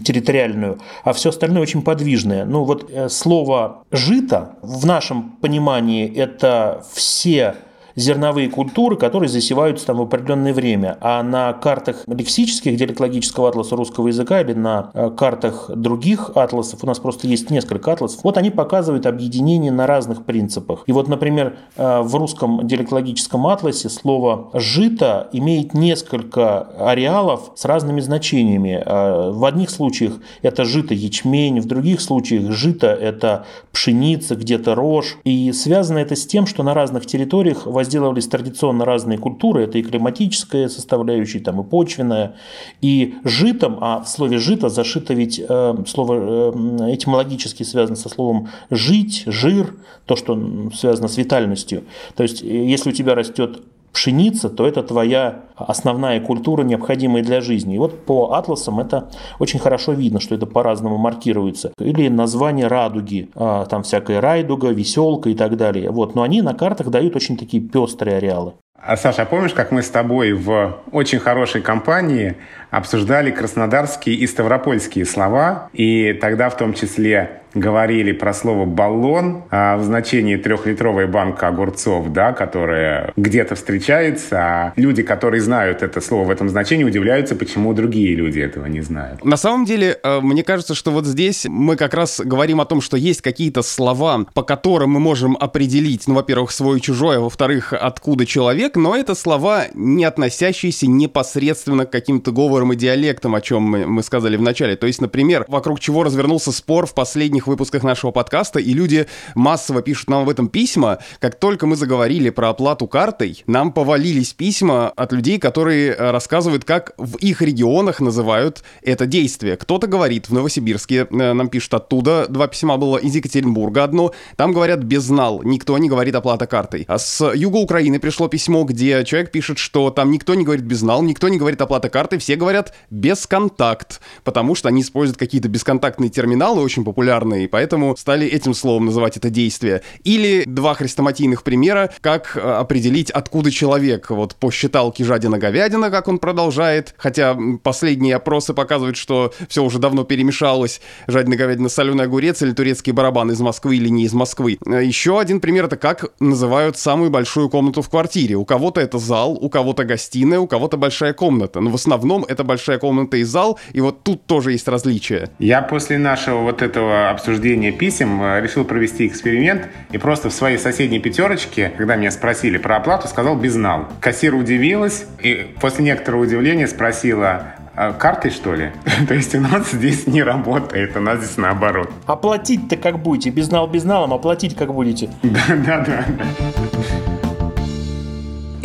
территориальную, а все остальное очень подвижное. Ну вот э, слово «жито» в нашем понимании это это все зерновые культуры, которые засеваются там в определенное время. А на картах лексических диалектологического атласа русского языка или на э, картах других атласов, у нас просто есть несколько атласов, вот они показывают объединение на разных принципах. И вот, например, э, в русском диалектологическом атласе слово «жито» имеет несколько ареалов с разными значениями. Э, в одних случаях это жито ячмень, в других случаях жито это пшеница, где-то рожь. И связано это с тем, что на разных территориях возникает разделывались традиционно разные культуры, это и климатическая составляющая, там, и почвенная, и житом, а в слове «жито» зашито ведь э, слово э, этимологически связано со словом «жить», «жир», то, что связано с витальностью. То есть, э, если у тебя растет пшеница, то это твоя основная культура, необходимая для жизни. И вот по атласам это очень хорошо видно, что это по-разному маркируется. Или название радуги, а, там всякая райдуга, веселка и так далее. Вот. Но они на картах дают очень такие пестрые ареалы. А, Саша, а помнишь, как мы с тобой в очень хорошей компании обсуждали краснодарские и ставропольские слова, и тогда в том числе говорили про слово «баллон» а в значении трехлитровая банка огурцов, да, которая где-то встречается, а люди, которые знают это слово в этом значении, удивляются, почему другие люди этого не знают. На самом деле, э, мне кажется, что вот здесь мы как раз говорим о том, что есть какие-то слова, по которым мы можем определить, ну, во-первых, свой и чужой, а во-вторых, откуда человек, но это слова, не относящиеся непосредственно к каким-то говорам и диалектам, о чем мы, мы сказали в начале. То есть, например, вокруг чего развернулся спор в последних выпусках нашего подкаста, и люди массово пишут нам в этом письма. Как только мы заговорили про оплату картой, нам повалились письма от людей, которые э, рассказывают, как в их регионах называют это действие. Кто-то говорит в Новосибирске, э, нам пишут оттуда, два письма было из Екатеринбурга одно, там говорят безнал, никто не говорит оплата картой. А с юга Украины пришло письмо, письмо, где человек пишет, что там никто не говорит безнал, никто не говорит оплата картой, все говорят бесконтакт, потому что они используют какие-то бесконтактные терминалы, очень популярные, и поэтому стали этим словом называть это действие. Или два хрестоматийных примера, как э, определить, откуда человек. Вот по считалке жадина-говядина, как он продолжает, хотя последние опросы показывают, что все уже давно перемешалось. Жадина-говядина, соленый огурец или турецкий барабан из Москвы или не из Москвы. Э, Еще один пример — это как называют самую большую комнату в квартире. У кого-то это зал, у кого-то гостиная, у кого-то большая комната. Но в основном это большая комната и зал, и вот тут тоже есть различия. Я после нашего вот этого обсуждения писем э, решил провести эксперимент и просто в своей соседней пятерочке, когда меня спросили про оплату, сказал безнал. Кассир удивилась и после некоторого удивления спросила, а картой, что ли? То есть у нас здесь не работает, у нас здесь наоборот. Оплатить-то как будете? Безнал безналом, оплатить как будете? Да, да, да.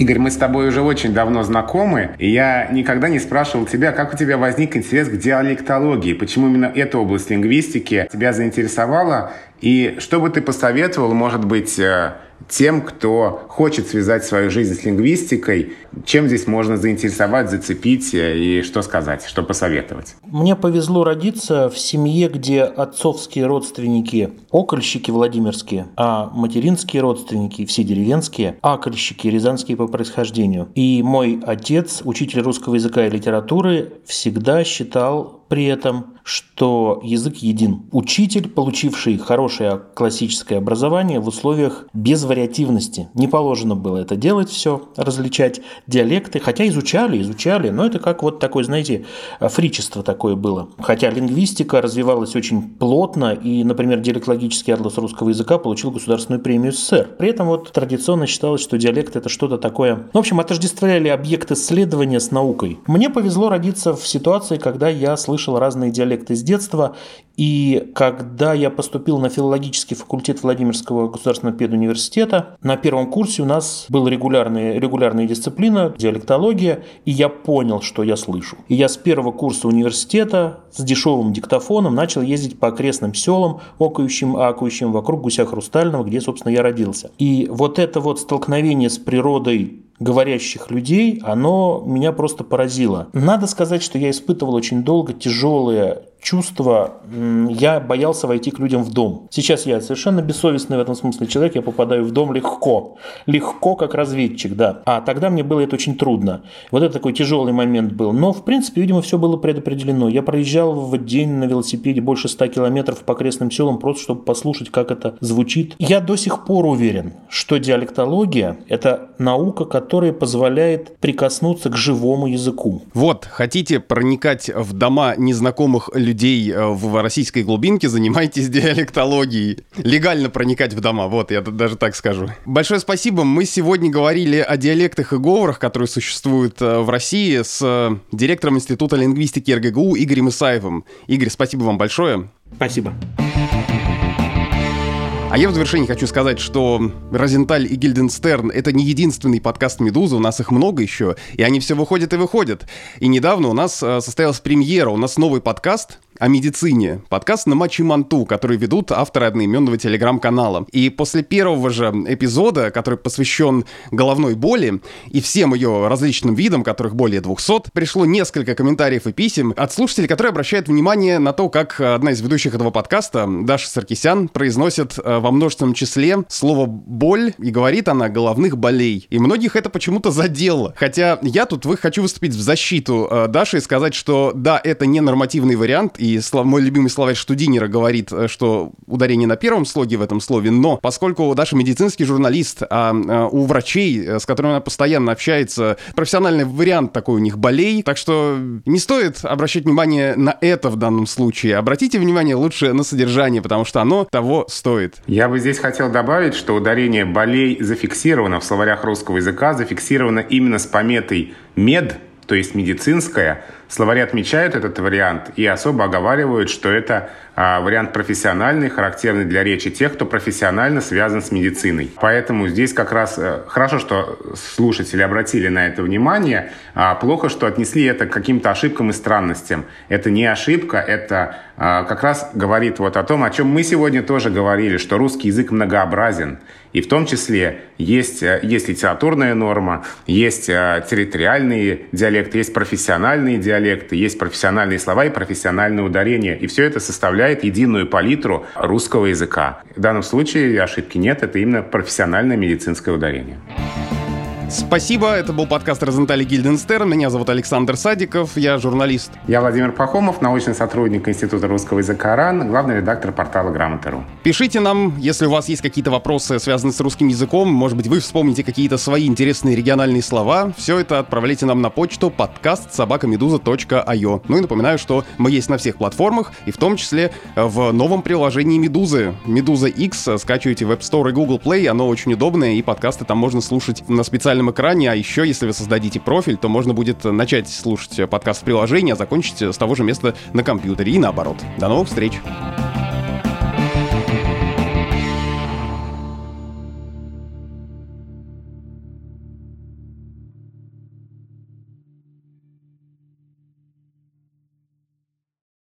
Игорь, мы с тобой уже очень давно знакомы, и я никогда не спрашивал тебя, как у тебя возник интерес к диалектологии, почему именно эта область лингвистики тебя заинтересовала, и что бы ты посоветовал, может быть, э, тем, кто хочет связать свою жизнь с лингвистикой, чем здесь можно заинтересовать, зацепить э, и что сказать, что посоветовать? Мне повезло родиться в семье, где отцовские родственники – окольщики владимирские, а материнские родственники – все деревенские, акольщики – рязанские по происхождению. И мой отец, учитель русского языка и литературы, всегда считал при этом, что язык един. Учитель, получивший хорошее классическое образование в условиях безвариативности. Не положено было это делать все, различать диалекты, хотя изучали, изучали, но это как вот такое, знаете, фричество такое было. Хотя лингвистика развивалась очень плотно, и, например, диалектологический атлас русского языка получил государственную премию СССР. При этом вот традиционно считалось, что диалект это что-то такое... Ну, в общем, отождествляли объект исследования с наукой. Мне повезло родиться в ситуации, когда я слышал слышал разные диалекты с детства. И когда я поступил на филологический факультет Владимирского государственного педуниверситета, на первом курсе у нас была регулярная, регулярная дисциплина, диалектология, и я понял, что я слышу. И я с первого курса университета с дешевым диктофоном начал ездить по окрестным селам, окающим, акающим вокруг Гуся Хрустального, где, собственно, я родился. И вот это вот столкновение с природой говорящих людей, оно меня просто поразило. Надо сказать, что я испытывал очень долго тяжелые чувство, я боялся войти к людям в дом. Сейчас я совершенно бессовестный в этом смысле человек, я попадаю в дом легко. Легко, как разведчик, да. А тогда мне было это очень трудно. Вот это такой тяжелый момент был. Но, в принципе, видимо, все было предопределено. Я проезжал в день на велосипеде больше 100 километров по окрестным селам, просто чтобы послушать, как это звучит. Я до сих пор уверен, что диалектология – это наука, которая позволяет прикоснуться к живому языку. Вот, хотите проникать в дома незнакомых людей, людей э, в российской глубинке, занимайтесь диалектологией. Легально проникать в дома, вот, я даже так скажу. Большое спасибо. Мы сегодня говорили о диалектах и говорах, которые существуют э, в России, с э, директором Института лингвистики РГГУ Игорем Исаевым. Игорь, спасибо вам большое. Спасибо. А я в завершении хочу сказать, что Розенталь и Гильденстерн — это не единственный подкаст «Медузы», у нас их много еще, и они все выходят и выходят. И недавно у нас состоялась премьера, у нас новый подкаст — о медицине. Подкаст на Мачи Манту, который ведут авторы одноименного телеграм-канала. И после первого же эпизода, который посвящен головной боли и всем ее различным видам, которых более 200, пришло несколько комментариев и писем от слушателей, которые обращают внимание на то, как одна из ведущих этого подкаста, Даша Саркисян, произносит э, во множественном числе слово «боль» и говорит она «головных болей». И многих это почему-то задело. Хотя я тут хочу выступить в защиту э, Даши и сказать, что да, это не нормативный вариант, и слов, мой любимый словарь Штудинера говорит, э, что ударение на первом слоге в этом слове, но поскольку Даша медицинский журналист, а, а у врачей, э, с которыми она постоянно общается, профессиональный вариант такой у них болей, так что не стоит обращать внимание на это в данном случае. Обратите внимание лучше на содержание, потому что оно того стоит. Я бы здесь хотел добавить, что ударение болей зафиксировано в словарях русского языка, зафиксировано именно с пометой «мед», то есть медицинская, Словари отмечают этот вариант и особо оговаривают, что это а, вариант профессиональный, характерный для речи тех, кто профессионально связан с медициной. Поэтому здесь как раз э, хорошо, что слушатели обратили на это внимание, а плохо, что отнесли это к каким-то ошибкам и странностям. Это не ошибка, это а, как раз говорит вот о том, о чем мы сегодня тоже говорили, что русский язык многообразен. И в том числе есть, э, есть литературная норма, есть э, территориальные диалекты, есть профессиональные диалекты, есть профессиональные слова и профессиональные ударения. И все это составляет единую палитру русского языка. В данном случае ошибки нет, это именно профессиональное медицинское ударение. Спасибо, это был подкаст Розентали Гильденстерн. Меня зовут Александр Садиков, я журналист. Я Владимир Пахомов, научный сотрудник Института русского языка РАН, главный редактор портала Грамота.ру. Пишите нам, если у вас есть какие-то вопросы, связанные с русским языком, может быть, вы вспомните какие-то свои интересные региональные слова, все это отправляйте нам на почту подкаст собакамедуза.io. Ну и напоминаю, что мы есть на всех платформах, и в том числе в новом приложении Медузы. Медуза X скачивайте в App Store и Google Play, оно очень удобное, и подкасты там можно слушать на специальном виртуальном экране, а еще, если вы создадите профиль, то можно будет начать слушать подкаст в приложении, а закончить с того же места на компьютере и наоборот. До новых встреч!